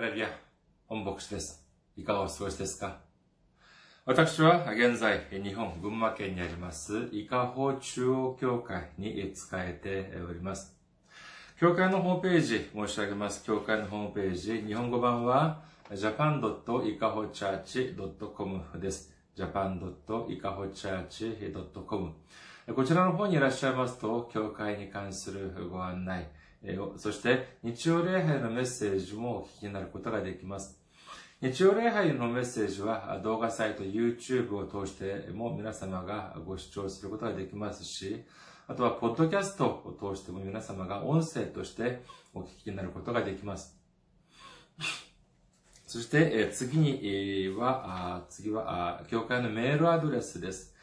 ハレルヤ、本牧師です。いかがお過ごしですか？私は現在、日本群馬県にあります、伊香保中央教会に使えております。教会のホームページ申し上げます。教会のホームページ、日本語版は japan.ikahochurch.com です。japan.ikahochurch.com こちらの方にいらっしゃいますと、教会に関するご案内、そして日曜礼拝のメッセージもお聞きになることができます。日曜礼拝のメッセージは動画サイト YouTube を通しても皆様がご視聴することができますし、あとはポッドキャストを通しても皆様が音声としてお聞きになることができます。そして次には、次は教会のメールアドレスです。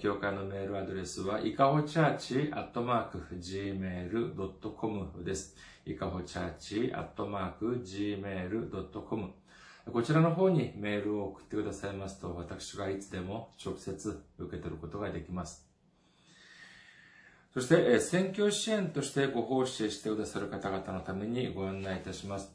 教会のメールアドレスは、いかほチャーチアットマーク gmail.com です。いかほチャーチアットマーク gmail.com こちらの方にメールを送ってくださいますと、私がいつでも直接受け取ることができます。そして、選挙支援としてご奉仕してくださる方々のためにご案内いたします。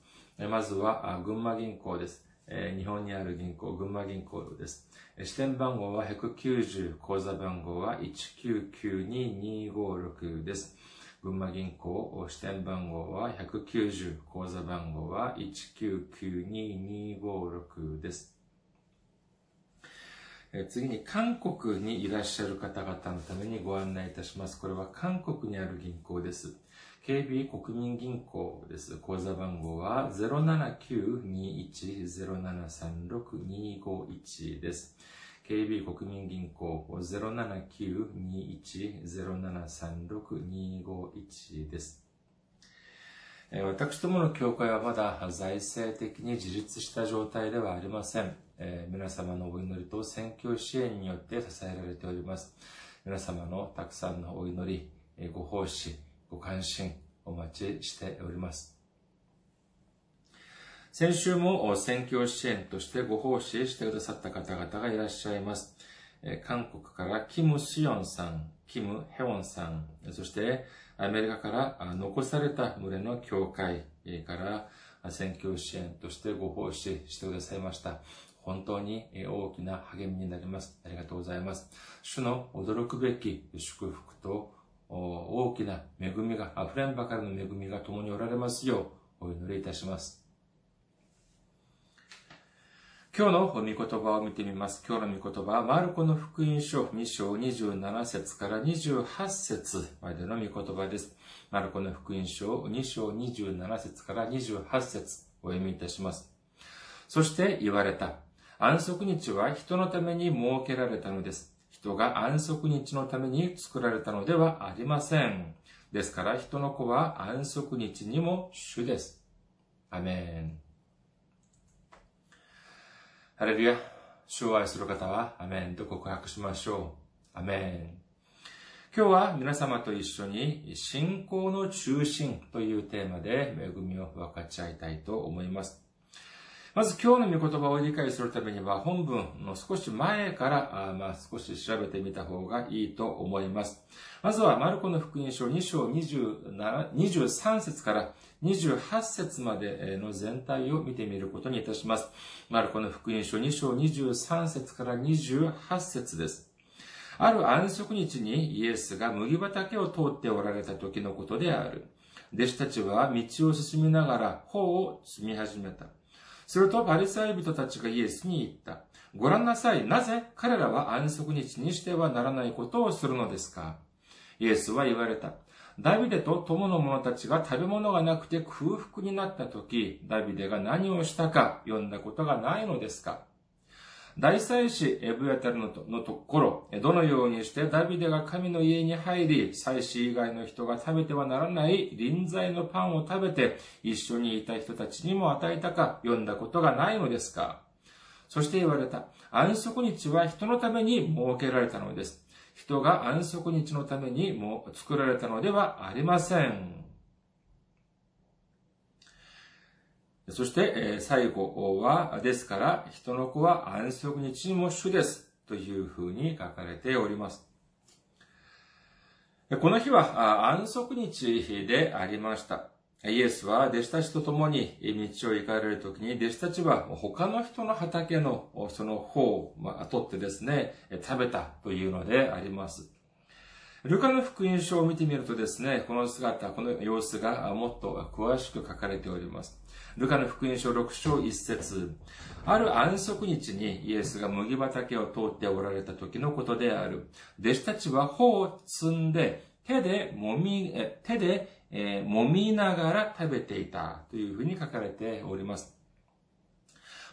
まずは、群馬銀行です。日本にある銀行、群馬銀行です。支店番号は190、口座番号は1992256です。群馬銀行、支店番号は190、口座番号は1992256です。次に韓国にいらっしゃる方々のためにご案内いたします。これは韓国にある銀行です。KB 国民銀行です。口座番号は079-21-0736-251です。KB 国民銀行079-21-0736-251です。私どもの教会はまだ財政的に自立した状態ではありません。え皆様のお祈りと選挙支援によって支えられております。皆様のたくさんのお祈り、ご奉仕、ご関心お待ちしております。先週も選挙支援としてご奉仕してくださった方々がいらっしゃいます。韓国からキム・シヨンさん、キム・ヘウォンさん、そしてアメリカから残された群れの教会から選挙支援としてご奉仕してくださいました。本当に大きな励みになります。ありがとうございます。主の驚くべき祝福と大きな恵みが、溢れんばかりの恵みが共におられますようお祈りいたします。今日の御言葉を見てみます。今日の御言葉は、マルコの福音書2章27節から28節までの御言葉です。マルコの福音書2章27節から28節お読みいたします。そして言われた。安息日は人のために設けられたのです。人が安息日のために作られたのではありません。ですから人の子は安息日にも主です。アメン。ハレルヤ。主を愛する方はアメンと告白しましょう。アメン。今日は皆様と一緒に信仰の中心というテーマで恵みを分かち合いたいと思います。まず今日の御言葉を理解するためには本文の少し前から、まあ、少し調べてみた方がいいと思います。まずはマルコの福音書2章23節から28節までの全体を見てみることにいたします。マルコの福音書2章23節から28節です。ある安息日にイエスが麦畑を通っておられた時のことである。弟子たちは道を進みながら穂を摘み始めた。するとパリサイ人たちがイエスに言った。ご覧なさい。なぜ彼らは安息日にしてはならないことをするのですか？イエスは言われた。ダビデと友の者たちが食べ物がなくて空腹になった時、ダビデが何をしたか読んだことがないのですか？大祭司エブヤタルのところ、どのようにしてダビデが神の家に入り、祭司以外の人が食べてはならない臨在のパンを食べて、一緒にいた人たちにも与えたか読んだことがないのですか?そして言われた。安息日は人のために設けられたのです。人が安息日のためにも作られたのではありません。そして、最後は、ですから、人の子は安息日も主です。というふうに書かれております。この日は安息日でありました。イエスは弟子たちと共に道を行かれるときに、弟子たちは他の人の畑のその方を取ってですね、食べたというのであります。ルカの福音書を見てみるとですね、この姿、この様子がもっと詳しく書かれております。ルカの福音書6章1節ある安息日にイエスが麦畑を通っておられた時のことである。弟子たちは頬を摘んで、手で揉み、手で、揉みながら食べていたというふうに書かれております。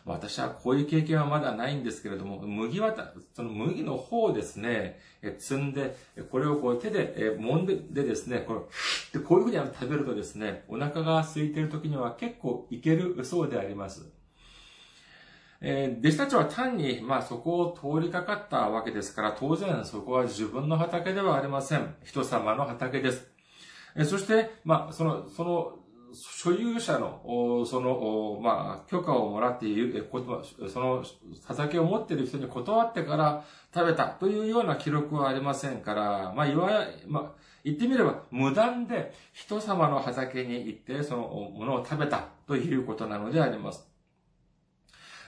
私はこういう経験はまだないんですけれども、麦は、その麦の方をですね、え積んで、これをこう手でえ揉んででですね、こうこういうふうに食べるとですね、お腹が空いている時には結構いけるそうであります。えー、弟子たちは単に、まあそこを通りかかったわけですから、当然そこは自分の畑ではありません。人様の畑です。えそして、まあ、その、その、所有者の、その、まあ、許可をもらっている、その畑を持っている人に断ってから食べたというような記録はありませんから、まあ、いわゆる、まあ、言ってみれば無断で人様の畑に行ってそのものを食べたということなのであります。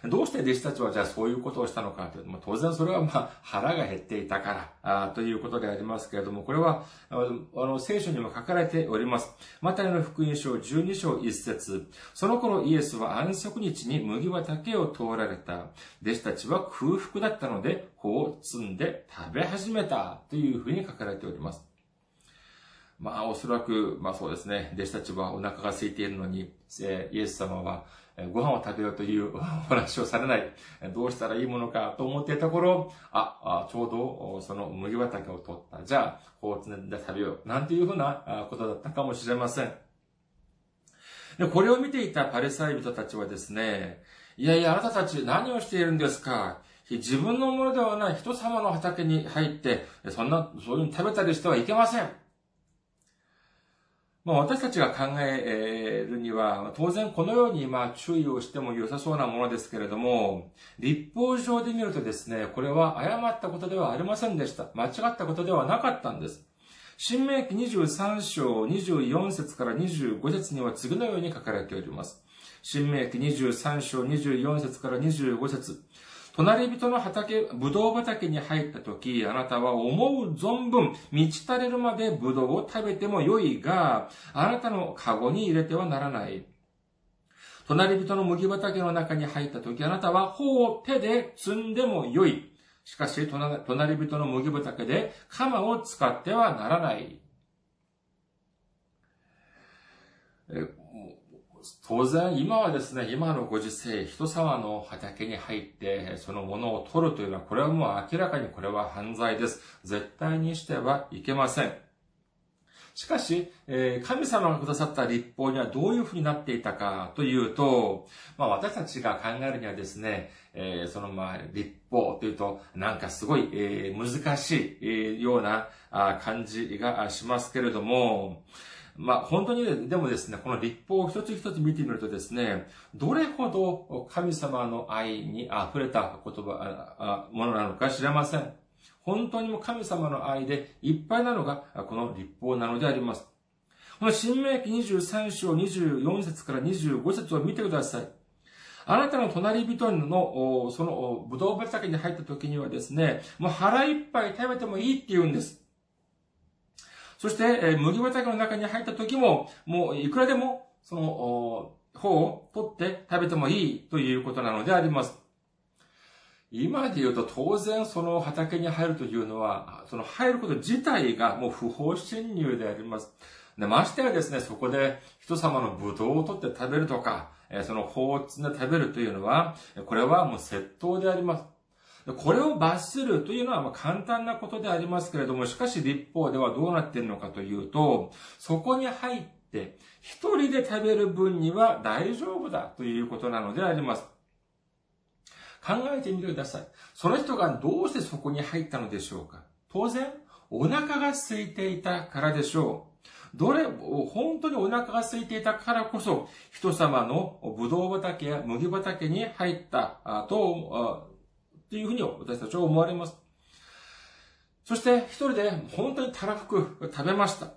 どうして弟子たちはじゃあそういうことをしたのかというと、当然それはまあ腹が減っていたからあということでありますけれども、これはあの聖書にも書かれております。マタイの福音書12章1節その頃イエスは安息日に麦畑を通られた。弟子たちは空腹だったので、穂を摘んで食べ始めたというふうに書かれております。まあ、おそらく、まあそうですね、弟子たちはお腹が空いているのに、イエス様はご飯を食べようという お話をされない。どうしたらいいものかと思っていたところ、あ、ちょうどその麦畑を取った。じゃあ、こうつんで食べよう。なんていうふうなことだったかもしれません。で、これを見ていたパレサイ人たちはですね、いやいや、あなたたち何をしているんですか？自分のものではない人様の畑に入って、そんな、そういうふうに食べたりしてはいけません。まあ、私たちが考えるには、当然このようにまあ注意をしても良さそうなものですけれども、立法上で見るとですね、これは誤ったことではありませんでした。間違ったことではなかったんです。新明記23章24節から25節には次のように書かれております。新明記23章24節から25節隣人の畑、ぶどう畑に入った時、あなたは思う存分、満ち足れるまでぶどうを食べてもよいが、あなたのカゴに入れてはならない。隣人の麦畑の中に入った時、あなたは頬を手で摘んでもよい。しかし、隣人の麦畑で鎌を使ってはならない。当然、今はですね、今のご時世、人様の畑に入って、そのものを取るというのは、これはもう明らかにこれは犯罪です。絶対にしてはいけません。しかし、神様がくださった立法にはどういうふうになっていたかというと、まあ私たちが考えるにはですね、そのまあ立法というと、なんかすごい難しいような感じがしますけれども、まあ、本当に、でもですね、この立法を一つ一つ見てみるとですね、どれほど神様の愛に溢れた言葉、ものなのか知れません。本当にも神様の愛でいっぱいなのが、この立法なのであります。この新明記23章24節から25節を見てください。あなたの隣人の、その、ぶどう畑に入った時にはですね、もう腹いっぱい食べてもいいって言うんです。そして、え麦畑の中に入った時も、もういくらでも、その、方を取って食べてもいいということなのであります。今で言うと当然その畑に入るというのは、その入ること自体がもう不法侵入であります。でましてやですね、そこで人様のブドウを取って食べるとか、その法を積んで食べるというのは、これはもう窃盗であります。これを罰するというのはま簡単なことでありますけれども、しかし立法ではどうなっているのかというと、そこに入って一人で食べる分には大丈夫だということなのであります。考えてみてください。その人がどうしてそこに入ったのでしょうか当然、お腹が空いていたからでしょう。どれ、本当にお腹が空いていたからこそ、人様のブドウ畑や麦畑に入ったとっていうふうに私たちは思われます。そして一人で本当にたらふく食べました。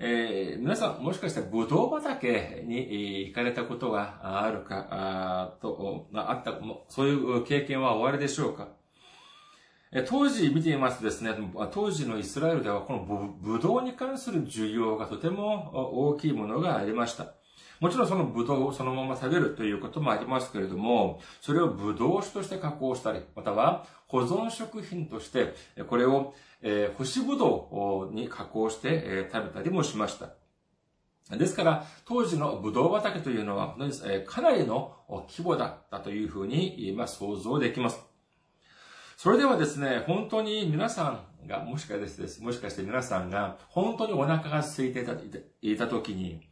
えー、皆さん、もしかしたらブドウ畑に行かれたことがあるか、あと、あった、そういう経験はおありでしょうか？当時見てみますとですね、当時のイスラエルではこのブドウに関する需要がとても大きいものがありました。もちろんそのブドウをそのまま食べるということもありますけれども、それをブドウ酒として加工したり、または保存食品として、これをえー、干しぶどうに加工して、えー、食べたりもしました。ですから、当時のブドウ畑というのは、かなりの規模だったというふうに、ま、想像できます。それではですね、本当に皆さんが、もしかして、もしかして皆さんが、本当にお腹が空いていたいた時に、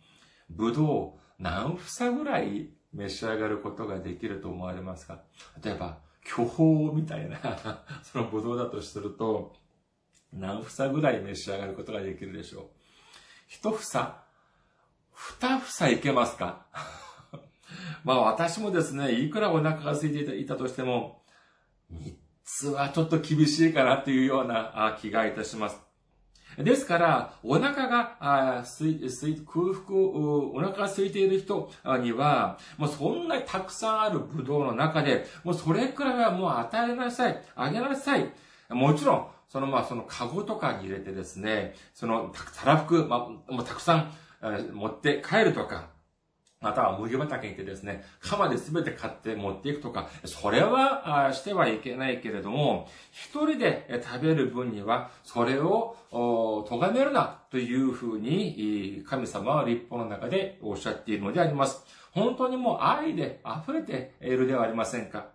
ブドウ何房ぐらい召し上がることができると思われますか？例えば、巨峰みたいな そのブドウだとすると、何房ぐらい召し上がることができるでしょう？一房、二房いけますか？まあ私もですね、いくらお腹が空いていたとしても、三つはちょっと厳しいかなっていうような気がいたします。ですから、お腹が、空腹、お腹が空いている人には、もうそんなにたくさんあるブドウの中で、もうそれくらいはもう与えなさい、あげなさい。もちろん、そのまあそのカゴとかに入れてですね、そのたらふく、まあ、もうたくさん、持って帰るとか、または麦畑に行ってですね、鎌で全て買って持っていくとか、それはしてはいけないけれども、一人で食べる分には、それを咎めるなというふうに、神様は立法の中でおっしゃっているのであります。本当にもう愛で溢れているではありませんか。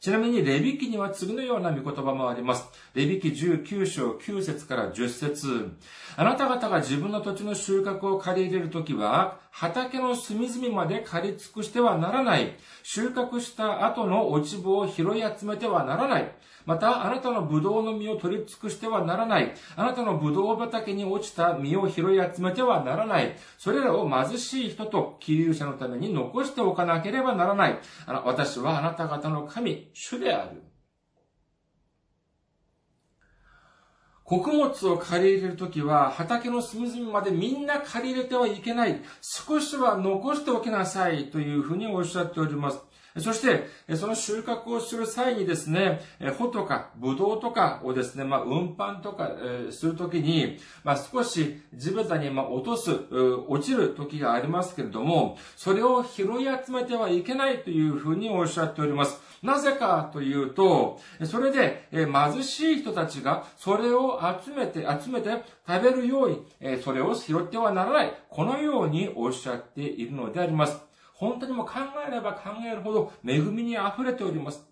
ちなみに、レビ記には次のような見言葉もあります。レビ記19章9節から10節あなた方が自分の土地の収穫を借り入れるときは、畑の隅々まで借り尽くしてはならない。収穫した後の落ち葉を拾い集めてはならない。また、あなたのブドウの実を取り尽くしてはならない。あなたのブドウ畑に落ちた実を拾い集めてはならない。それらを貧しい人と気流者のために残しておかなければならない。あの私はあなた方の神、主である。穀物を借り入れるときは、畑の隅々までみんな借り入れてはいけない。少しは残しておきなさい。というふうにおっしゃっております。そして、その収穫をする際にですね、穂とか、ブドウとかをですね、まあ、運搬とか、するときに、まあ、少し地べたに、ま落とす、落ちる時がありますけれども、それを拾い集めてはいけないというふうにおっしゃっております。なぜかというと、それで、貧しい人たちがそれを集めて、集めて食べるように、それを拾ってはならない。このようにおっしゃっているのであります。本当にも考えれば考えるほど恵みに溢れております。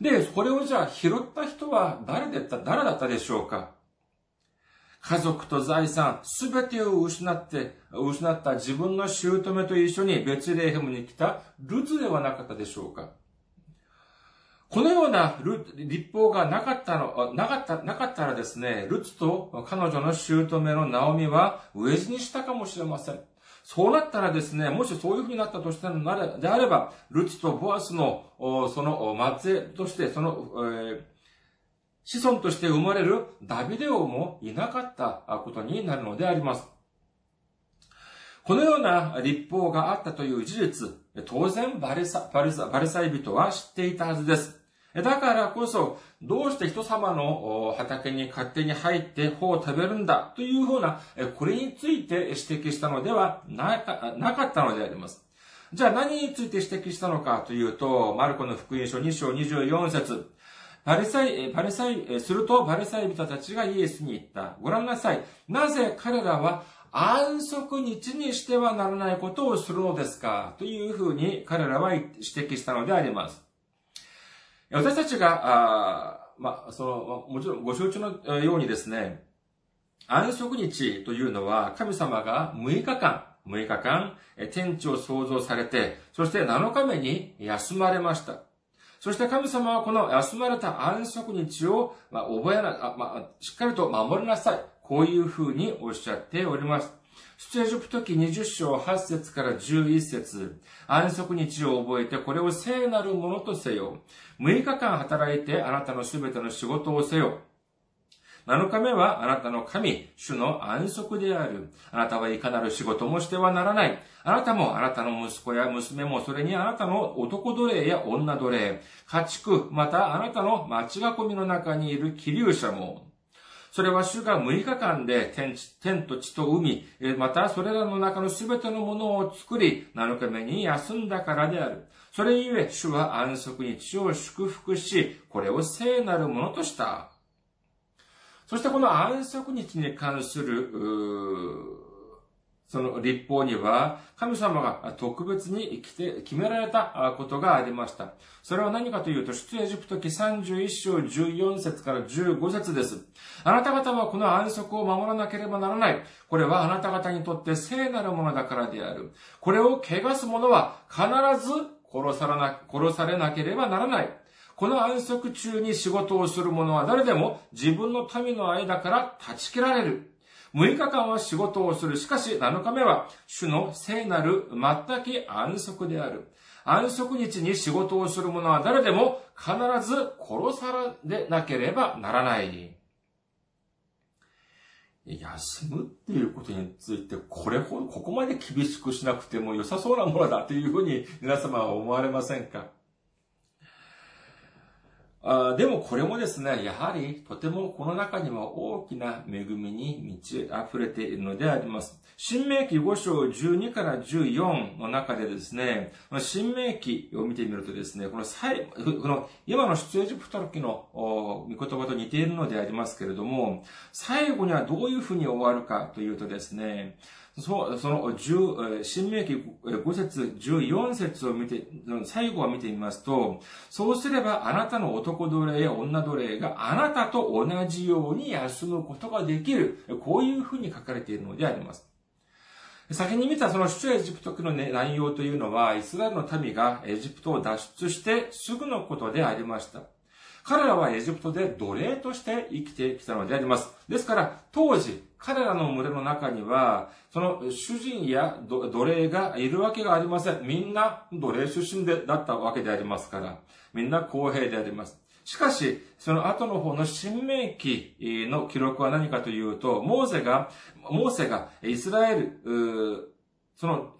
で、これをじゃあ拾った人は誰だった、誰だったでしょうか？家族と財産、すべてを失って、失った自分の姑と一緒にベツレーヘムに来たルツではなかったでしょうか？このような立法がなかったの、なかった、なかったらですね、ルツと彼女の姑のナオミは飢え死にしたかもしれません。そうなったらですね、もしそういうふうになったとしてなれ、であれば、ルツとボアスの、その末裔として、その、えー、子孫として生まれるダビデ王もいなかったことになるのであります。このような立法があったという事実、当然バリサバリサバリサイ人は知っていたはずです。だからこそ、どうして人様の畑に勝手に入って穂を食べるんだというふうな、これについて指摘したのではなかったのであります。じゃあ何について指摘したのかというと、マルコの福音書2章24節パリサイ、パリサイ、するとパリサイ人たちがイエスに言った。ご覧なさい。なぜ彼らは安息日にしてはならないことをするのですかというふうに彼らは指摘したのであります。私たちが、あまあ、その、もちろんご承知のようにですね、安息日というのは神様が6日間、6日間、天地を創造されて、そして7日目に休まれました。そして神様はこの休まれた安息日を、まあ、覚えな、まあ、しっかりと守りなさい。こういうふうにおっしゃっております。出エジプト記20章8節から11節安息日を覚えてこれを聖なるものとせよ。6日間働いてあなたのすべての仕事をせよ。7日目はあなたの神、主の安息である。あなたはいかなる仕事もしてはならない。あなたもあなたの息子や娘もそれにあなたの男奴隷や女奴隷、家畜、またあなたの町囲みの中にいる気流者も、それは主が6日間で天天と地と海、またそれらの中のすべてのものを作り、7日目に休んだからである。それゆえ、主は安息日を祝福し、これを聖なるものとした。そしてこの安息日に関する、その立法には、神様が特別に生きて決められたことがありました。それは何かというと、出エジプト記31章14節から15節です。あなた方はこの安息を守らなければならない。これはあなた方にとって聖なるものだからである。これを汚す者は必ず殺されな殺されなければならない。この安息中に仕事をする者は誰でも自分の民の間から断ち切られる。6日間は仕事をする。しかし7日目は主の聖なる全き安息である。安息日に仕事をする者は誰でも必ず殺されなければならない。休むっていうことについて、これほど、ここまで厳しくしなくても良さそうなものだというふうに皆様は思われませんか？でもこれもですね、やはりとてもこの中には大きな恵みに満ち溢れているのであります。新明記5章12から14の中でですね、新明記を見てみるとですね、この最、この今の出エジプトの時の御言葉と似ているのでありますけれども、最後にはどういうふうに終わるかというとですね、そう、その、十、新明記5節、14節を見て、最後は見てみますと、そうすればあなたの男奴隷や女奴隷があなたと同じように休むことができる。こういうふうに書かれているのであります。先に見たその出エジプト記の内容というのは、イスラエルの民がエジプトを脱出してすぐのことでありました。彼らはエジプトで奴隷として生きてきたのであります。ですから、当時、彼らの群れの中には、その主人や奴隷がいるわけがありません。みんな奴隷出身でだったわけでありますから、みんな公平であります。しかし、その後の方の新明記の記録は何かというと、モーセが、モーセがイスラエル、その、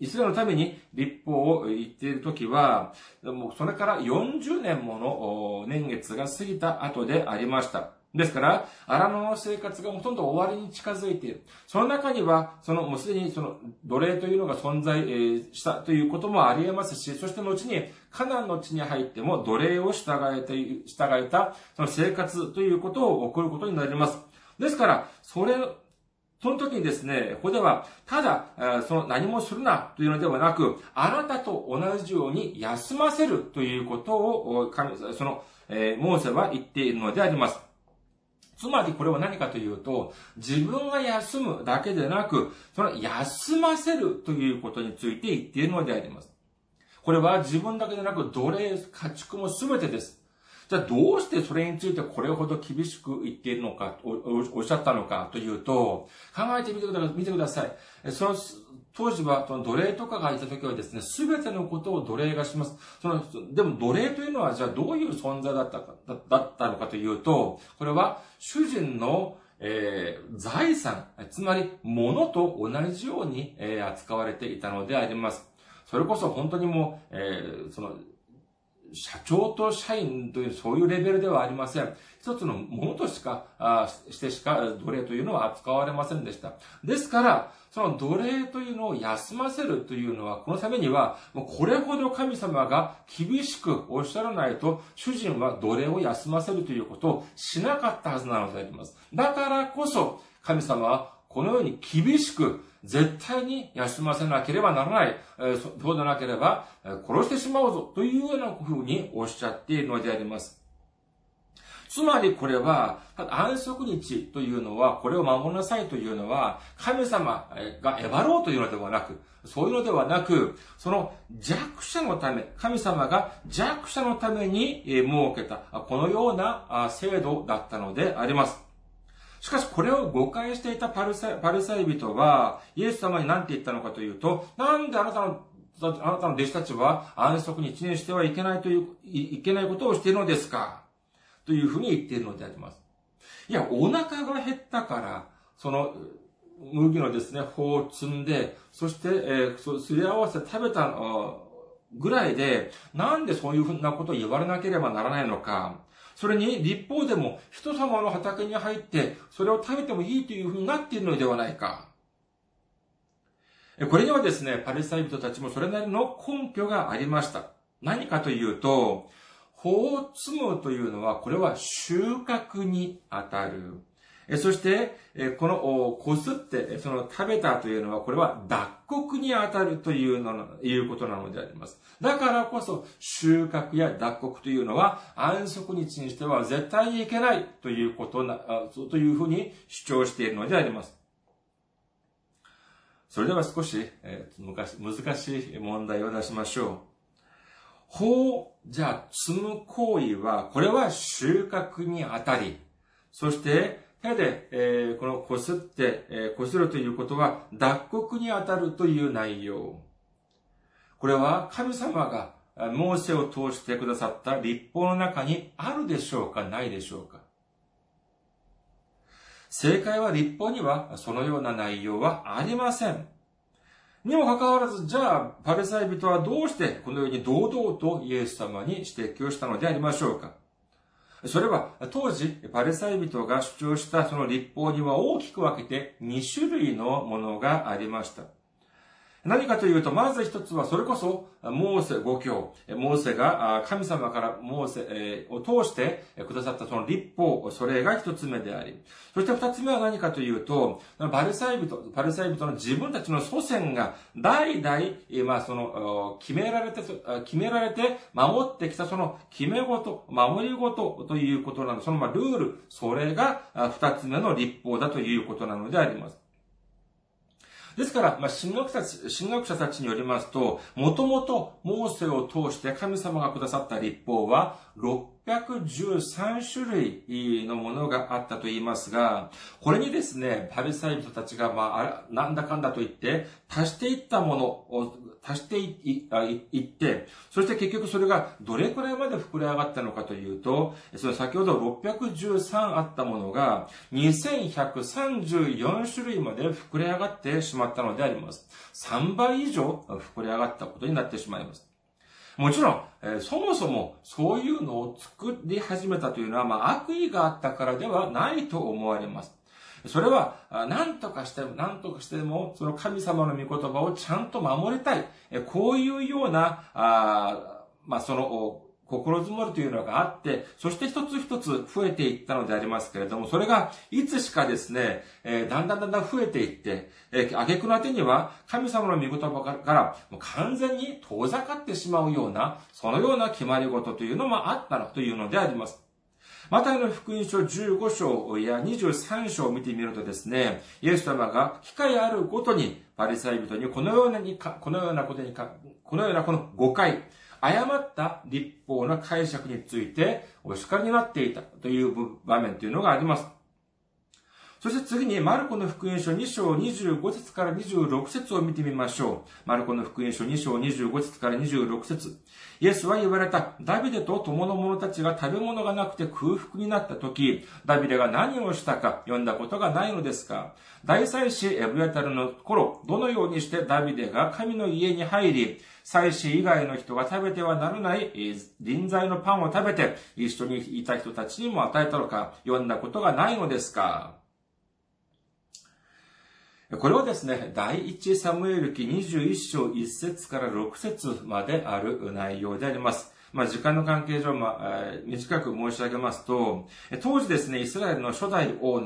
イスラエルのために立法を言っているときは、もうそれから40年もの年月が過ぎた後でありました。ですから、荒野の生活がほとんど終わりに近づいている。その中には、その、もうすでにその、奴隷というのが存在したということもあり得ますし、そして後に、カナンの地に入っても奴隷を従えて、従えた、その生活ということを送ることになります。ですから、それその時にですね、ここでは、ただ、その何もするなというのではなく、あなたと同じように休ませるということを、その、モーセは言っているのであります。つまりこれは何かというと、自分が休むだけでなく、その休ませるということについて言っているのであります。これは自分だけでなく奴隷、家畜も全てです。じゃあどうしてそれについてこれほど厳しく言っているのか、おっしゃったのかというと、考えてみてください。見てください。その、当時は、その奴隷とかがいた時はですね、すべてのことを奴隷がします。その、でも奴隷というのは、じゃあどういう存在だったか、だったのかというと、これは主人のえー、財産、つまり物と同じように、えー、扱われていたのであります。それこそ本当にもう、えー、その、社長と社員というそういうレベルではありません。一つのものとしか、してしか奴隷というのは扱われませんでした。ですから、その奴隷というのを休ませるというのは、このためには、もうこれほど神様が厳しくおっしゃらないと、主人は奴隷を休ませるということをしなかったはずなのであります。だからこそ、神様はこのように厳しく、絶対に休ませなければならない。そうでなければ、殺してしまうぞ。というような風におっしゃっているのであります。つまりこれは、安息日というのは、これを守りなさいというのは、神様がえばろうというのではなく、そういうのではなく、その弱者のため、神様が弱者のために設けた、このような制度だったのであります。しかしこれを誤解していたパルサイパルサイ人は、イエス様に何て言ったのかというと、なんであなたのあなたの弟子たちは安息に一年してはいけないという、いけないことをしているのですか？というふうに言っているのであります。いや、お腹が減ったから、その、麦のですね、穂を摘んで、そして、えー、すり合わせて食べたぐらいで、なんでそういうふうなことを言われなければならないのか？それに、立法でも人様の畑に入って、それを食べてもいいというふうになっているのではないか。これにはですね、パレスタイ人たちもそれなりの根拠がありました。何かというと、法を積むというのは、これは収穫にあたる。そして、この、こすって、その食べたというのは、これは脱穀にあたるというの、いうことなのであります。だからこそ、収穫や脱穀というのは、安息日にしては絶対にいけないということな、というふうに主張しているのであります。それでは少し、えー、難しい問題を出しましょう。法、じゃあ、積む行為は、これは収穫にあたり、そして、手で、えー、このこすって、えー、こするということは、脱穀にあたるという内容。これは神様がモーセを通してくださった立法の中にあるでしょうか、ないでしょうか？正解は立法にはそのような内容はありません。にもかかわらず、じゃあ、パレサイ人はどうしてこのように堂々とイエス様に指摘をしたのでありましょうか？それは、当時、パレサイ人が主張したその立法には大きく分けて2種類のものがありました。何かというと、まず一つは、それこそ、モーセ五教。モーセが神様からモーセを通してくださったその立法、それが一つ目であり。そして二つ目は何かというと、バルサイ人、パルサイ人の自分たちの祖先が代々、まあその、決められて、決められて守ってきたその決め事、守り事ということなの。そのまあルール、それが二つ目の立法だということなのであります。ですから、まあ、神学者神学者たちによりますと、もともとモーセを通して神様がくださった立法は、613種類のものがあったと言いますが、これにですね、パリサイ人たちが、まあ、なんだかんだと言って、足していったもの、足していって、そして結局それがどれくらいまで膨れ上がったのかというと、その先ほど613あったものが2134種類まで膨れ上がってしまったのであります。3倍以上膨れ上がったことになってしまいます。もちろん、えー、そもそもそういうのを作り始めたというのは、まあ、悪意があったからではないと思われます。それは、何とかしても、何とかしても、その神様の御言葉をちゃんと守りたい。こういうような、あまあ、その、心づもりというのがあって、そして一つ一つ増えていったのでありますけれども、それがいつしかですね、えー、だんだんだんだん増えていって、えー、挙句の果てには神様の御言葉からもう完全に遠ざかってしまうような、そのような決まり事というのもあったのというのであります。マタイの福音書15章や23章を見てみるとですね、イエス様が機会あるごとにパリサイ人にこのようなにこのようなことにかこのようなこの誤解、誤った立法の解釈についてお叱りになっていたという場面というのがあります。そして次に、マルコの福音書2章25節から26節を見てみましょう。マルコの福音書2章25節から26節。イエスは言われた、ダビデと友の者たちが食べ物がなくて空腹になった時、ダビデが何をしたか読んだことがないのですか？大祭司エブヤタルの頃、どのようにしてダビデが神の家に入り、祭司以外の人が食べてはならない臨在のパンを食べて、一緒にいた人たちにも与えたのか、読んだことがないのですか？これはですね、第一サムエル記21章1節から6節まである内容であります。まあ、時間の関係上、まあ、短く申し上げますと、当時ですね、イスラエルの初代王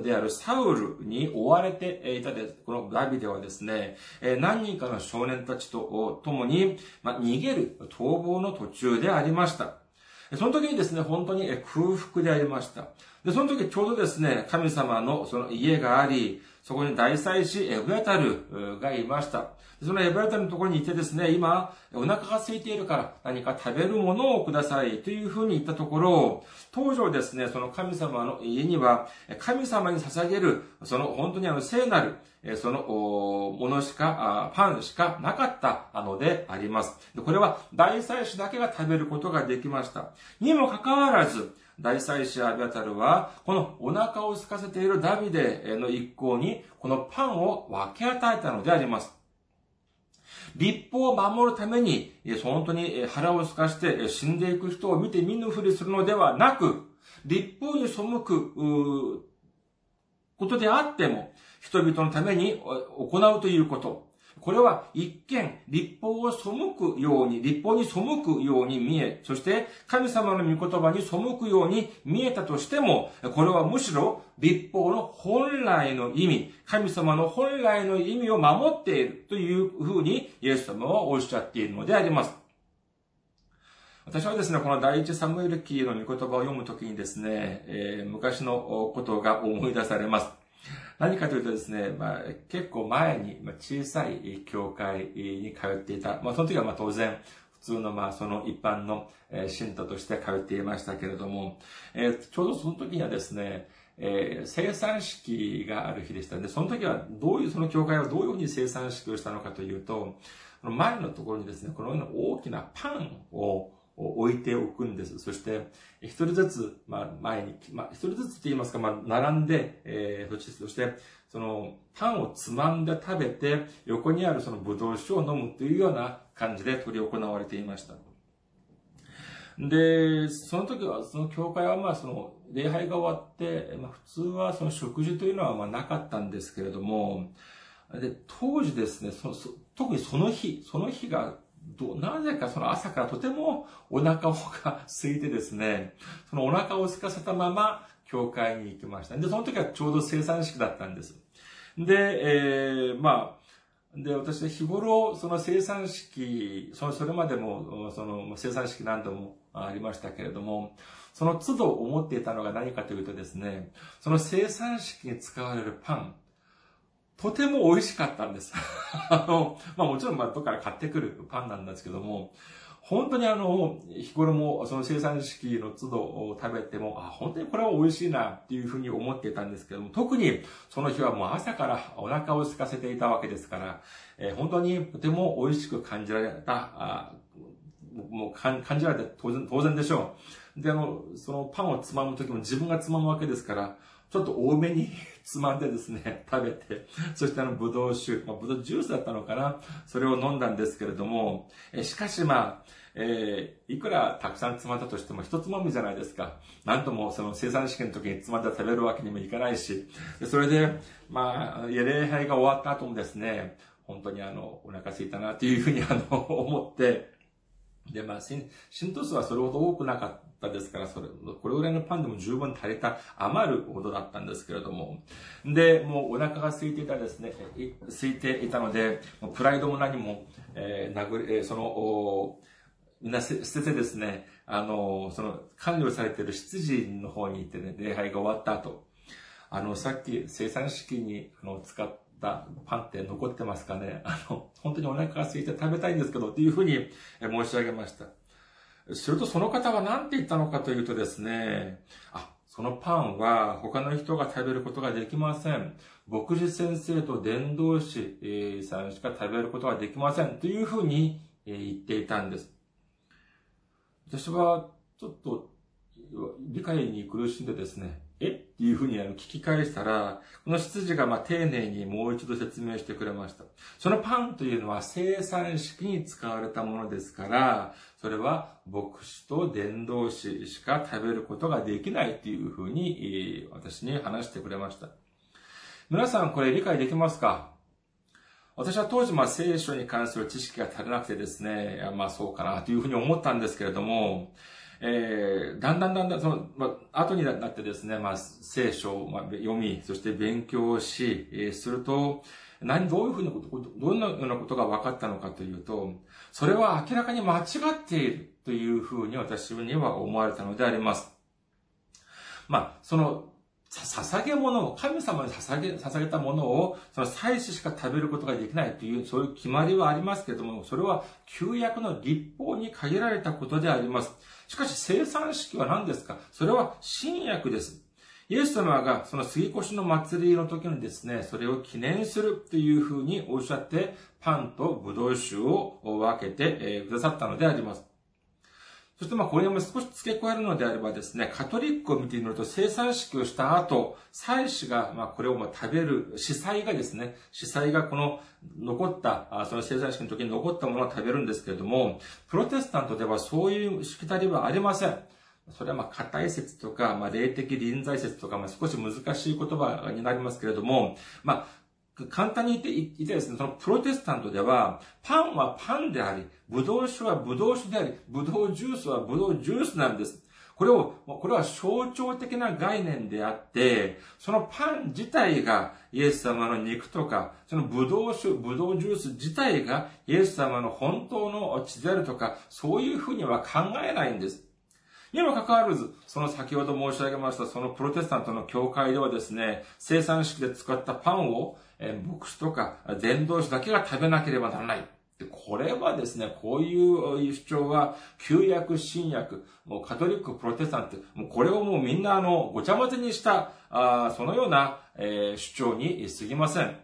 であるサウルに追われていたで、このダビデはですね、何人かの少年たちと共に、まあ、逃げる逃亡の途中でありました。その時にですね、本当に空腹でありました。で、その時ちょうどですね、神様のその家があり、そこに大祭司エブヤタルがいました。そのエブヤタルのところにいてですね、今、お腹が空いているから何か食べるものをくださいというふうに言ったところ、当時ですね、その神様の家には、神様に捧げる、その本当にあの聖なる、そのものしか、パンしかなかったのであります。これは大祭司だけが食べることができました。にもかかわらず、大祭司アビアタルは、このお腹を空かせているダビデの一行に、このパンを分け与えたのであります。立法を守るために、本当に腹を空かして死んでいく人を見て見ぬふりするのではなく、立法に背く、ことであっても、人々のために行うということ。これは一見、立法を背くように、立法に背くように見え、そして神様の御言葉に背くように見えたとしても、これはむしろ立法の本来の意味、神様の本来の意味を守っているというふうにイエス様はおっしゃっているのであります。私はですね、この第一サムエル記の御言葉を読むときにですね、えー、昔のことが思い出されます。何かというとですね、まあ、結構前に、小さい教会に通っていた。まあ、その時はまあ当然、普通のまあその一般の信徒として通っていましたけれども、えー、ちょうどその時にはですね、えー、生産式がある日でしたで、その時はどういう、その教会はどういうふうに生産式をしたのかというと、前のところにですね、このような大きなパンを置いておくんです。そして、一人ずつ、まあ、前に、まあ、一人ずつって言いますか、まあ、並んで、えー、そして、その、パンをつまんで食べて、横にあるそのブドウ酒を飲むというような感じで取り行われていました。で、その時は、その教会はまあその、礼拝が終わって、まあ普通はその食事というのはまあなかったんですけれども、で、当時ですね、そそ特にその日、その日がど、なぜかその朝からとてもお腹が空いてですね、そのお腹を空かせたまま教会に行きました。で、その時はちょうど生産式だったんです。で、えー、まあ、で、私は日頃、その生産式、その、それまでも、その、生産式何度もありましたけれども、その都度思っていたのが何かというとですね、その生産式に使われるパン、とても美味しかったんです。あの、まあもちろん、まあ、どっから買ってくるパンなんですけども、本当にあの、日頃もその生産式の都度を食べても、あ、本当にこれは美味しいなっていうふうに思っていたんですけども、特にその日はもう朝からお腹を空かせていたわけですから、えー、本当にとても美味しく感じられた、あもう感じられて当然、当然でしょう。で、あの、そのパンをつまむときも自分がつまむわけですから、ちょっと多めに つまんでですね、食べて、そしてあの、ぶどう酒、まあ、ぶどうジュースだったのかなそれを飲んだんですけれども、えしかしまあ、えー、いくらたくさんつまんだとしても一つまみじゃないですか。なんともその生産試験の時につまんだ食べるわけにもいかないし、それで、まあ、礼拝が終わった後もですね、本当にあの、お腹空いたなっていうふうにあの、思って、で、まあ、信徒数はそれほど多くなかったですから、それ、これぐらいのパンでも十分足りた、余るほどだったんですけれども。で、もうお腹が空いていたですね、空いていたので、プライドも何も、えー、殴り、えー、その、みんな捨ててですね、あの、その、管理をされている執事の方に行ってね、礼拝が終わった後、あの、さっき生産式に、あの、使ったパンって残ってますかね？あの、本当にお腹が空いて食べたいんですけど、っていうふうに申し上げました。するとその方は何て言ったのかというとですね、あ、そのパンは他の人が食べることができません。牧師先生と伝道師さんしか食べることができません。というふうに言っていたんです。私はちょっと理解に苦しんでですね、え？っていうふうにあの聞き返したら、この執事がま丁寧にもう一度説明してくれました。そのパンというのは生産式に使われたものですから、それは牧師と伝道師しか食べることができないっていうふうに私に話してくれました。皆さんこれ理解できますか？私は当時、まあ、聖書に関する知識が足りなくてですね、まあ、そうかなというふうに思ったんですけれども、えー、だんだんだんだん、その、まあ、後になってですね、まあ、聖書を、ま、読み、そして勉強し、えー、すると、何、どういうふうなこと、どんなようなことが分かったのかというと、それは明らかに間違っているというふうに私には思われたのであります。まあ、その、捧げ物を、神様に捧げ、捧げたものを、その祭司しか食べることができないという、そういう決まりはありますけれども、それは旧約の立法に限られたことであります。しかし生産式は何ですか？それは新約です。イエス様がその杉越の祭りの時にですね、それを記念するというふうにおっしゃって、パンとブドウ酒を分けてくださったのであります。そしてまあこれも少し付け加えるのであればですね、カトリックを見てみると生産式をした後、祭司がまあこれをまあ食べる、司祭がですね、司祭がこの残った、その生産式の時に残ったものを食べるんですけれども、プロテスタントではそういうしきたりはありません。それはまあ、硬い説とか、まあ、霊的臨在説とか、まあ、少し難しい言葉になりますけれども、まあ、簡単に言って、言ってですね、そのプロテスタントでは、パンはパンであり、ブドウ酒はブドウ酒であり、ブドウジュースはブドウジュースなんです。これを、これは象徴的な概念であって、そのパン自体がイエス様の肉とか、そのブドウ酒、ブドウジュース自体がイエス様の本当の血であるとか、そういうふうには考えないんです。にもかかわらず、その先ほど申し上げました、そのプロテスタントの教会ではですね、生産式で使ったパンを、え牧師とか伝道師だけが食べなければならない。これはですね、こういう主張は、旧約、新約、もうカトリック、プロテスタント、もうこれをもうみんなあの、ごちゃ混ぜにした、あそのような、えー、主張に過ぎません。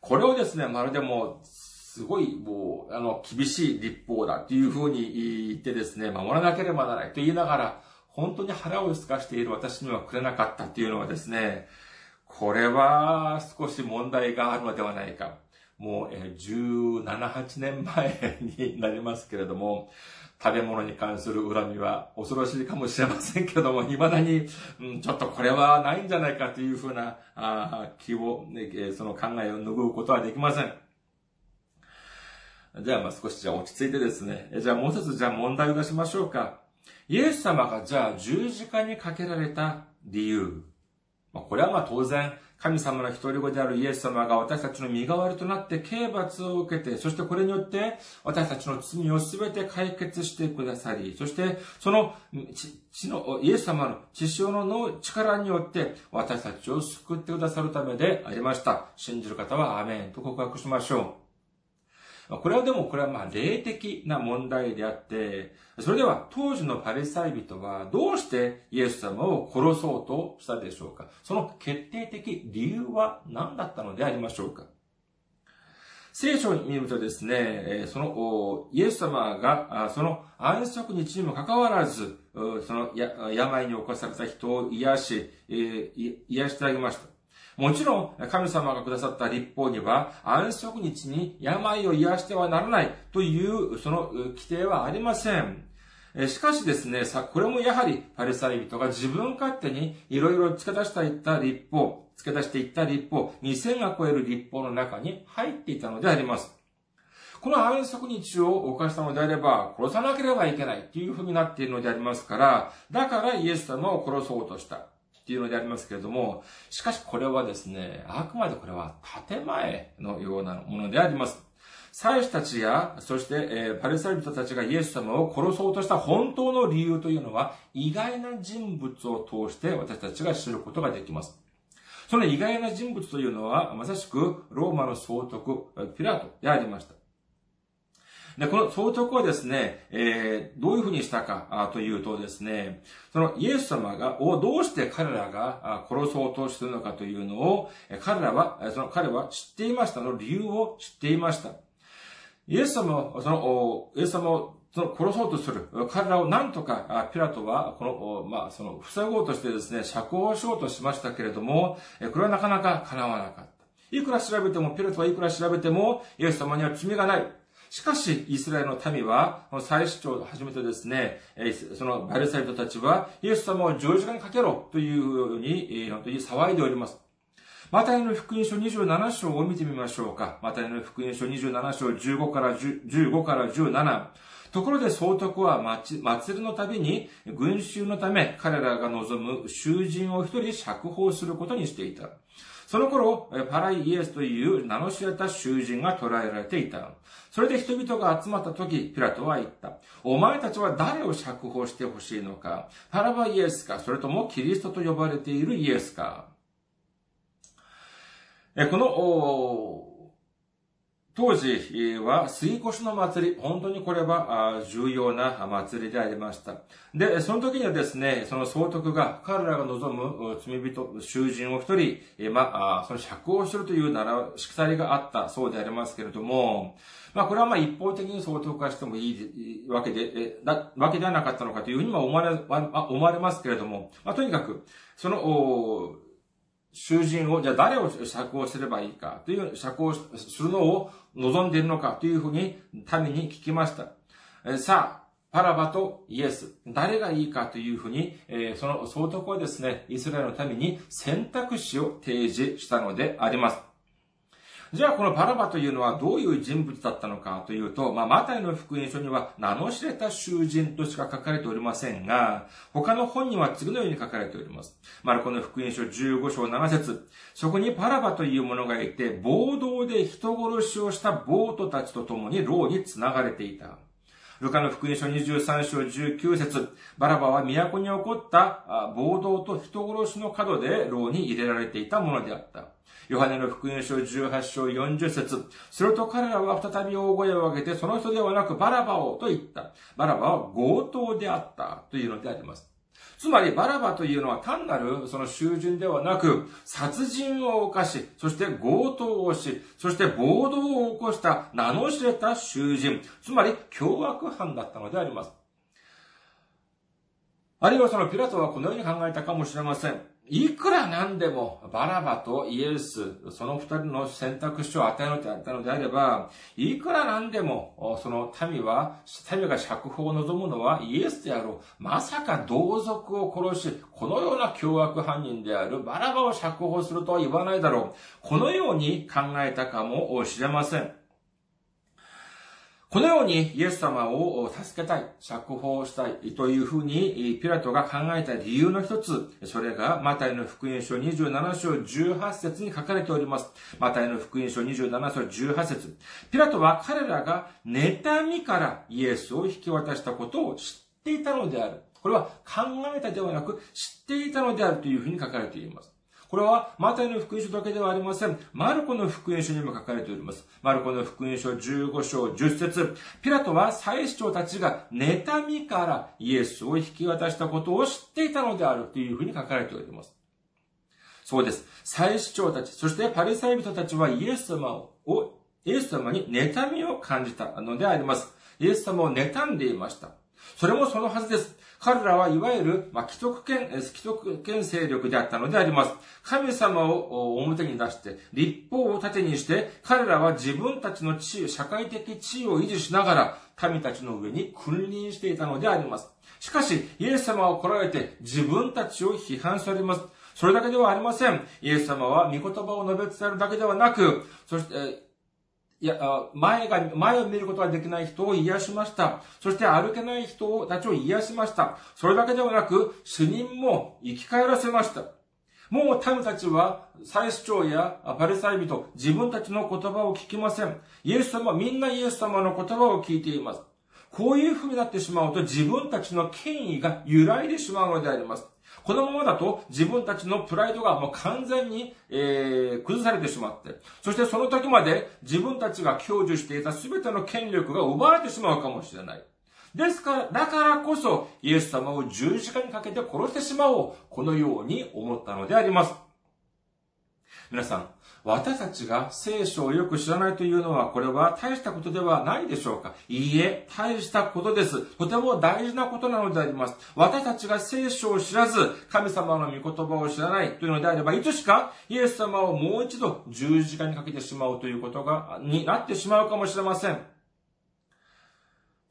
これをですね、まるでも、すごい、もう、あの、厳しい立法だっていうふうに言ってですね、守らなければならないと言いながら、本当に腹をすかしている私にはくれなかったっていうのはですね、これは少し問題があるのではないか。もう、17、8年前になりますけれども、食べ物に関する恨みは恐ろしいかもしれませんけれども、未だに、うん、ちょっとこれはないんじゃないかというふうな、あ気を、ね、その考えを拭うことはできません。じゃあ、まあ少しじゃ落ち着いてですね。じゃあもう一つじゃあ問題を出しましょうか。イエス様がじゃあ十字架にかけられた理由。これはまあ当然、神様の一人子であるイエス様が私たちの身代わりとなって刑罰を受けて、そしてこれによって私たちの罪を全て解決してくださり、そしてその血の、イエス様の血潮の力によって私たちを救ってくださるためでありました。信じる方はアメンと告白しましょう。これはでも、これはまあ、霊的な問題であって、それでは、当時のパリサイ人は、どうしてイエス様を殺そうとしたでしょうか？その決定的理由は何だったのでありましょうか？聖書に見るとですね、その、イエス様が、その安息日にもかかわらず、その病に侵された人を癒し、癒してあげました。もちろん、神様がくださった立法には、安息日に病を癒してはならないという、その規定はありません。しかしですね、さ、これもやはりパリサイ人が自分勝手にいろいろ付け出していった立法、付け出していった立法、2000が超える立法の中に入っていたのであります。この安息日を犯したのであれば、殺さなければいけないというふうになっているのでありますから、だからイエス様を殺そうとした。っていうのでありますけれども、しかしこれはですね、あくまでこれは建前のようなものであります。祭司たちや、そして、えー、パレサイ人たちがイエス様を殺そうとした本当の理由というのは、意外な人物を通して私たちが知ることができます。その意外な人物というのは、まさしくローマの総督、ピラトでありました。で、この総督はですね、えー、どういうふうにしたかというとですね、そのイエス様が、をどうして彼らが殺そうとしているのかというのを、彼らは、その彼は知っていましたの理由を知っていました。イエス様その、イエス様をその殺そうとする。彼らを何とか、ピラトは、この、まあ、その、塞ごうとしてですね、釈放しようとしましたけれども、これはなかなか叶わなかった。いくら調べても、ピラトはいくら調べても、イエス様には罪がない。しかし、イスラエルの民は、祭司長をはじめてですね、そのバルサイトたちは、イエス様を十字架にかけろというように、本当に騒いでおります。マタイの福音書27章を見てみましょうか。マタイの福音書27章15から15から17。ところで総督は祭りのたびに群衆のため彼らが望む囚人を一人釈放することにしていた。その頃、パライイエスという名の知れた囚人が捕らえられていた。それで人々が集まった時、ピラトは言った。お前たちは誰を釈放してほしいのかパラバイエスかそれともキリストと呼ばれているイエスかこの、当時は水越の祭り、本当にこれは重要な祭りでありました。で、その時にはですね、その総督が彼らが望む罪人、囚人を一人、まあ、その釈放するというなら、しきたりがあったそうでありますけれども、まあ、これはまあ一方的に総督化してもいいわけで、だ、わけではなかったのかというふうにも思われ、思われますけれども、まあ、とにかく、その、囚人を、じゃあ誰を釈放すればいいかという釈放するのを望んでいるのかというふうに民に聞きました。えさあ、パラバとイエス、誰がいいかというふうに、その総督はですね、イスラエルの民に選択肢を提示したのであります。じゃあこのバラバというのはどういう人物だったのかというと、まあ、マタイの福音書には名の知れた囚人としか書かれておりませんが、他の本には次のように書かれております。マルコの福音書15章7節そこにパラバという者がいて、暴動で人殺しをした暴徒たちと共に牢に繋がれていた。ルカの福音書23章19節バラバは都に起こった暴動と人殺しの角で牢に入れられていたものであった。ヨハネの福音書18章40節すると彼らは再び大声を上げて、その人ではなくバラバをと言った。バラバは強盗であったというのであります。つまり、バラバというのは単なるその囚人ではなく、殺人を犯し、そして強盗をし、そして暴動を起こした名の知れた囚人、つまり凶悪犯だったのであります。あるいはそのピラトはこのように考えたかもしれません。いくらなんでも、バラバとイエス、その二人の選択肢を与えのであったのであれば、いくらなんでも、その民は、民が釈放を望むのはイエスであろう。まさか同族を殺し、このような凶悪犯人であるバラバを釈放するとは言わないだろう。このように考えたかもしれません。このようにイエス様を助けたい、釈放したいというふうにピラトが考えた理由の一つ、それがマタイの福音書27章18節に書かれております。マタイの福音書27章18節ピラトは彼らが妬みからイエスを引き渡したことを知っていたのである。これは考えたではなく知っていたのであるというふうに書かれています。これは、マタイの福音書だけではありません。マルコの福音書にも書かれております。マルコの福音書15章10節ピラトは祭司長たちが妬みからイエスを引き渡したことを知っていたのであるというふうに書かれております。そうです。祭司長たち、そしてパリサイ人たちはイエス様を、イエス様に妬みを感じたのであります。イエス様を妬んでいました。それもそのはずです。彼らはいわゆる、まあ、既得権、既得権勢力であったのであります。神様を表に出して、立法を盾にして、彼らは自分たちの地位、社会的地位を維持しながら、民たちの上に君臨していたのであります。しかし、イエス様を来られて自分たちを批判されます。それだけではありません。イエス様は御言葉を述べ伝えるだけではなく、そして、いや、前が、前を見ることができない人を癒しました。そして歩けない人たちを癒しました。それだけではなく、主人も生き返らせました。もう民たちは、祭司長やパルサイ人、自分たちの言葉を聞きません。イエス様、みんなイエス様の言葉を聞いています。こういう風になってしまうと自分たちの権威が揺らいでしまうのであります。このままだと自分たちのプライドがもう完全に、えー、崩されてしまって、そしてその時まで自分たちが享受していた全ての権力が奪われてしまうかもしれない。ですから、だからこそ、イエス様を十字架にかけて殺してしまおう。このように思ったのであります。皆さん、私たちが聖書をよく知らないというのは、これは大したことではないでしょうかいいえ、大したことです。とても大事なことなのであります。私たちが聖書を知らず、神様の御言葉を知らないというのであれば、いつしかイエス様をもう一度十字架にかけてしまうということが、になってしまうかもしれません。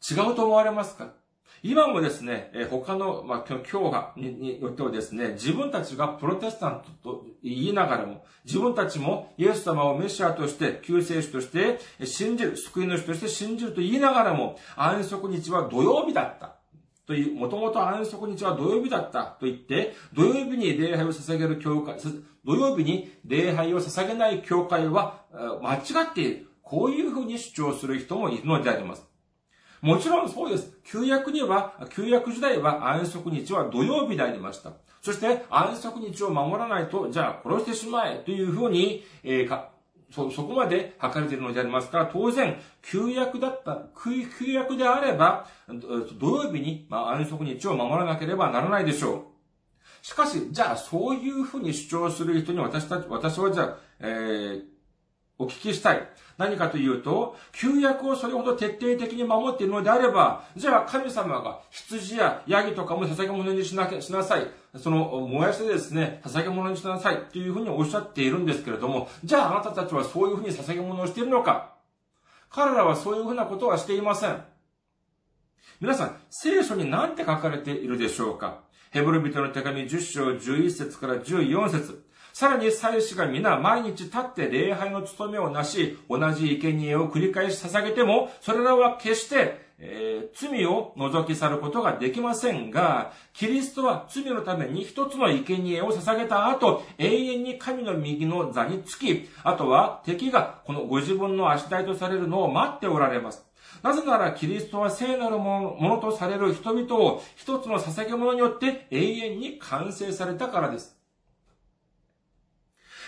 違うと思われますか？今もですね、他の、まあ、教派によってはですね、自分たちがプロテスタントと言いながらも、自分たちもイエス様をメシアとして、救世主として信じる、救い主として信じると言いながらも、安息日は土曜日だった。という、もともと安息日は土曜日だったと言って、土曜日に礼拝を捧げる教会、土曜日に礼拝を捧げない教会は間違っている。こういうふうに主張する人もいるのであります。もちろんそうです。旧約には、旧約時代は安息日は土曜日でありました。そして安息日を守らないと、じゃあ殺してしまえというふうに、えー、そ、そこまで書かれているのでありますから、当然、旧約だった、旧約であれば、土曜日に、まあ、安息日を守らなければならないでしょう。しかし、じゃあ、そういうふうに主張する人に私たち、私はじゃあ、えー、お聞きしたい。何かというと、旧約をそれほど徹底的に守っているのであれば、じゃあ神様が羊やヤギとかも捧げ物にしなきゃ、しなさい。その、燃やしてですね、捧げ物にしなさい。というふうにおっしゃっているんですけれども、じゃああなたたちはそういうふうに捧げ物をしているのか彼らはそういうふうなことはしていません。皆さん、聖書に何て書かれているでしょうかヘブル人の手紙10章11節から14節さらに祭司が皆毎日立って礼拝の務めをなし、同じ生贄を繰り返し捧げても、それらは決して、えー、罪を除き去ることができませんが、キリストは罪のために一つの生贄を捧げた後、永遠に神の右の座につき、あとは敵がこのご自分の足台とされるのを待っておられます。なぜならキリストは聖なるものとされる人々を一つの捧げ物によって永遠に完成されたからです。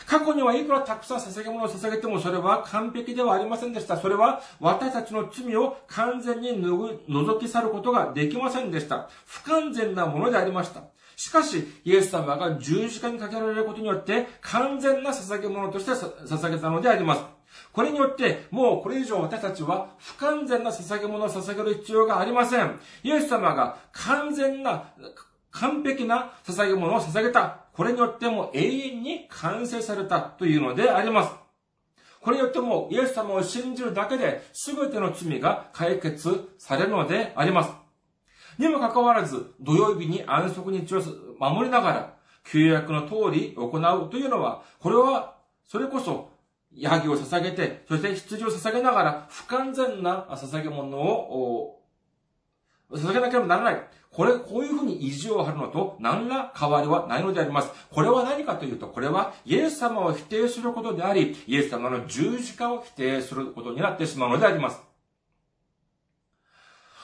過去にはいくらたくさん捧げ物を捧げてもそれは完璧ではありませんでした。それは私たちの罪を完全に除き去ることができませんでした。不完全なものでありました。しかし、イエス様が十字架にかけられることによって、完全な捧げ物として捧げたのであります。これによって、もうこれ以上私たちは不完全な捧げ物を捧げる必要がありません。イエス様が完全な、完璧な捧げ物を捧げた。これによっても永遠に完成されたというのであります。これによってもイエス様を信じるだけで全ての罪が解決されるのであります。にもかかわらず、土曜日に安息日を守りながら、旧約の通り行うというのは、これは、それこそ、ヤギを捧げて、そして羊を捧げながら、不完全な捧げ物を、捧げなければならない。これ、こういうふうに意地を張るのと何ら変わりはないのであります。これは何かというと、これはイエス様を否定することであり、イエス様の十字架を否定することになってしまうのであります。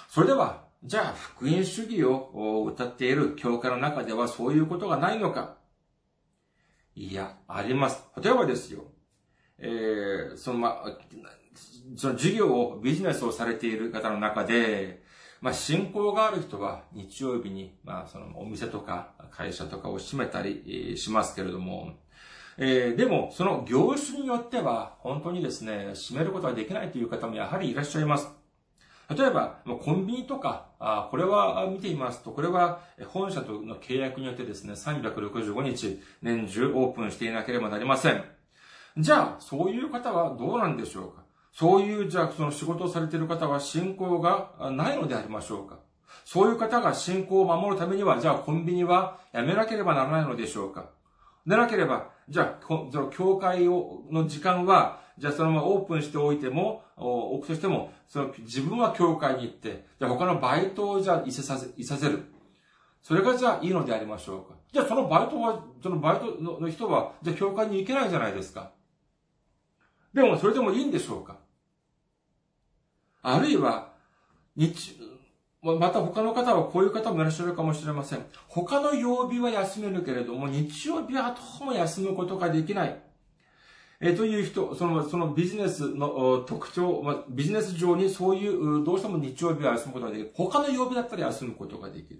それでは、じゃあ、福音主義を歌っている教会の中ではそういうことがないのかいや、あります。例えばですよ。えー、その、ま、その授業を、ビジネスをされている方の中で、まあ、信仰がある人は日曜日に、まあ、そのお店とか会社とかを閉めたりしますけれども、えー、でも、その業種によっては、本当にですね、閉めることができないという方もやはりいらっしゃいます。例えば、コンビニとか、あこれは見ていますと、これは本社との契約によってですね、365日年中オープンしていなければなりません。じゃあ、そういう方はどうなんでしょうか？そういう、じゃあ、その仕事をされている方は信仰がないのでありましょうか？そういう方が信仰を守るためには、じゃあコンビニはやめなければならないのでしょうか？でなければ、じゃあ、その教会をの時間は、じゃあそのままオープンしておいても、置くとしても、その自分は教会に行って、じゃあ他のバイトをじゃあいせさせ、いさせる。それがじゃあいいのでありましょうか？じゃあそのバイトは、そのバイトの人は、じゃあ教会に行けないじゃないですか。でもそれでもいいんでしょうか？あるいは、日、また他の方はこういう方もいらっしゃるかもしれません。他の曜日は休めるけれども、日曜日はどうも休むことができない。えという人、その、そのビジネスの特徴、ま、ビジネス上にそういう、どうしても日曜日は休むことができる。他の曜日だったら休むことができる。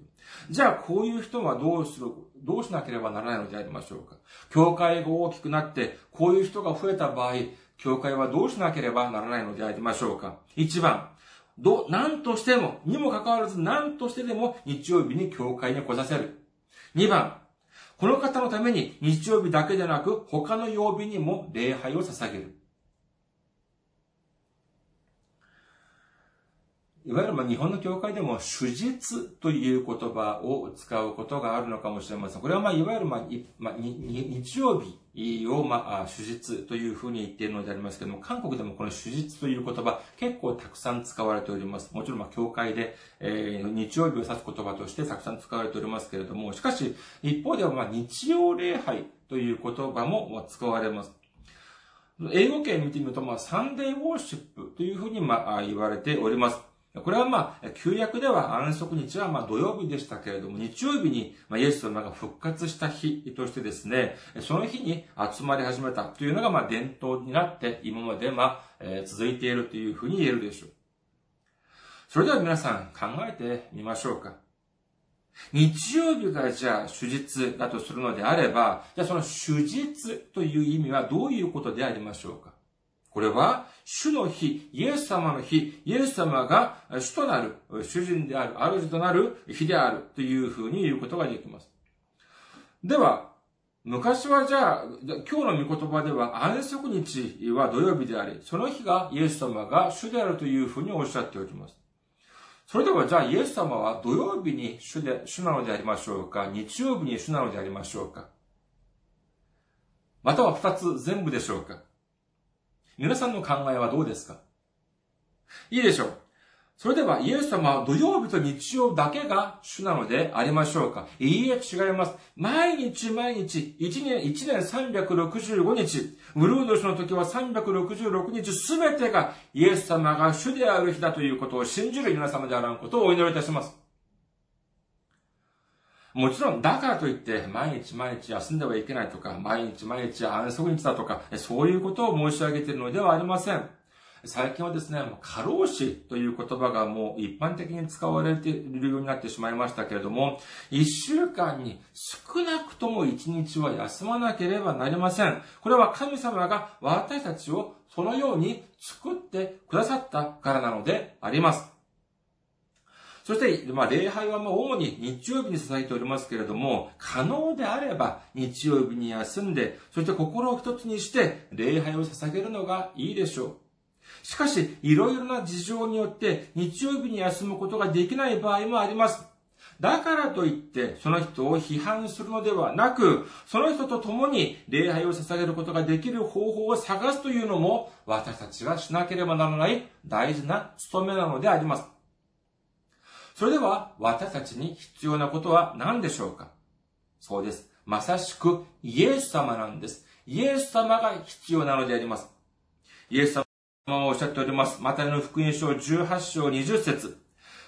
じゃあ、こういう人はどうする、どうしなければならないのでありましょうか。教会が大きくなって、こういう人が増えた場合、教会はどうしなければならないのでありましょうか？一番、ど、何としても、にもかかわらず何としてでも日曜日に教会に来させる。二番、この方のために日曜日だけでなく他の曜日にも礼拝を捧げる。いわゆるまあ日本の教会でも手術という言葉を使うことがあるのかもしれません。これはまあいわゆるまあ、まあ、日曜日をまあ手術というふうに言っているのでありますけども、韓国でもこの手術という言葉結構たくさん使われております。もちろんまあ教会で、えー、日曜日を指す言葉としてたくさん使われておりますけれども、しかし一方ではまあ日曜礼拝という言葉も使われます。英語圏見てみると、まあ、サンデーウォーシップというふうに、まあ、言われております。これはまあ、旧約では安息日はまあ土曜日でしたけれども、日曜日にまあイエス様が復活した日としてですね、その日に集まり始めたというのがまあ伝統になって、今までまあ、続いているというふうに言えるでしょう。それでは皆さん考えてみましょうか。日曜日がじゃあ主日だとするのであれば、じゃあその主日という意味はどういうことでありましょうか？これは、主の日、イエス様の日、イエス様が主となる、主人である、主となる日であるというふうに言うことができます。では、昔はじゃあ、今日の御言葉では安息日は土曜日であり、その日がイエス様が主であるというふうにおっしゃっております。それではじゃあイエス様は土曜日に主で、主なのでありましょうか日曜日に主なのでありましょうかまたは二つ全部でしょうか皆さんの考えはどうですか？いいでしょう。それでは、イエス様は土曜日と日曜だけが主なのでありましょうか？いいえ、違います。毎日毎日、1年、1年365日、ウルード氏の時は366日すべてがイエス様が主である日だということを信じる皆様であらんことをお祈りいたします。もちろん、だからといって、毎日毎日休んではいけないとか、毎日毎日安息日だとか、そういうことを申し上げているのではありません。最近はですね、過労死という言葉がもう一般的に使われているようになってしまいましたけれども、一週間に少なくとも一日は休まなければなりません。これは神様が私たちをそのように作ってくださったからなのであります。そして、まあ、礼拝はまあ、主に日曜日に捧げておりますけれども、可能であれば、日曜日に休んで、そして心を一つにして、礼拝を捧げるのがいいでしょう。しかし、いろいろな事情によって、日曜日に休むことができない場合もあります。だからといって、その人を批判するのではなく、その人と共に礼拝を捧げることができる方法を探すというのも、私たちがしなければならない大事な務めなのであります。それでは、私たちに必要なことは何でしょうか？そうです。まさしく、イエス様なんです。イエス様が必要なのであります。イエス様はおっしゃっております。マタイの福音書18章20節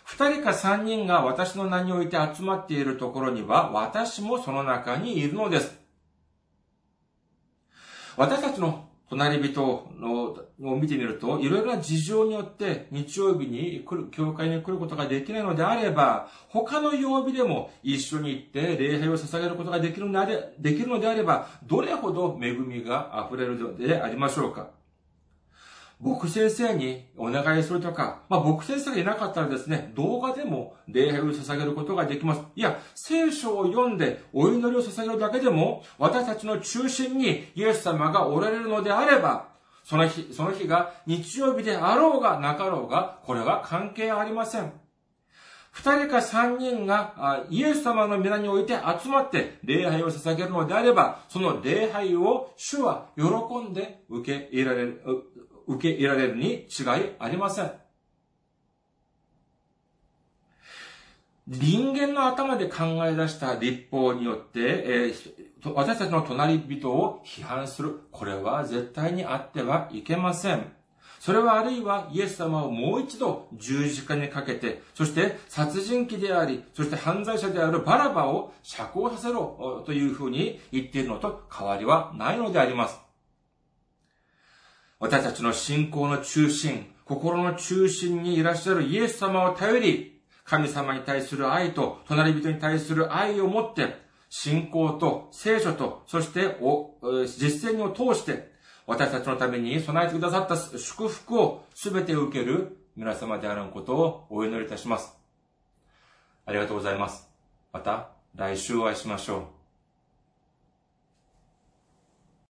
二人か三人が私の名において集まっているところには、私もその中にいるのです。私たちの隣人のを見てみると、いろいろな事情によって日曜日に来る、教会に来ることができないのであれば、他の曜日でも一緒に行って礼拝を捧げることができるのでできるのであれば、どれほど恵みが溢れるのでありましょうか。僕先生にお願いするとか、まあ僕先生がいなかったらですね、動画でも礼拝を捧げることができます。いや、聖書を読んでお祈りを捧げるだけでも、私たちの中心にイエス様がおられるのであれば、その日、その日が日曜日であろうがなかろうが、これは関係ありません。二人か三人がイエス様の皆において集まって礼拝を捧げるのであれば、その礼拝を主は喜んで受け入れられる、受け入れられるに違いありません。人間の頭で考え出した立法によって、え、私たちの隣人を批判する。これは絶対にあってはいけません。それはあるいはイエス様をもう一度十字架にかけて、そして殺人鬼であり、そして犯罪者であるバラバを釈放させろというふうに言っているのと変わりはないのであります。私たちの信仰の中心、心の中心にいらっしゃるイエス様を頼り、神様に対する愛と隣人に対する愛を持って、信仰と聖書と、そして実践を通して、私たちのために備えてくださった祝福を全て受ける皆様であることをお祈りいたします。ありがとうございます。また来週お会いしましょう。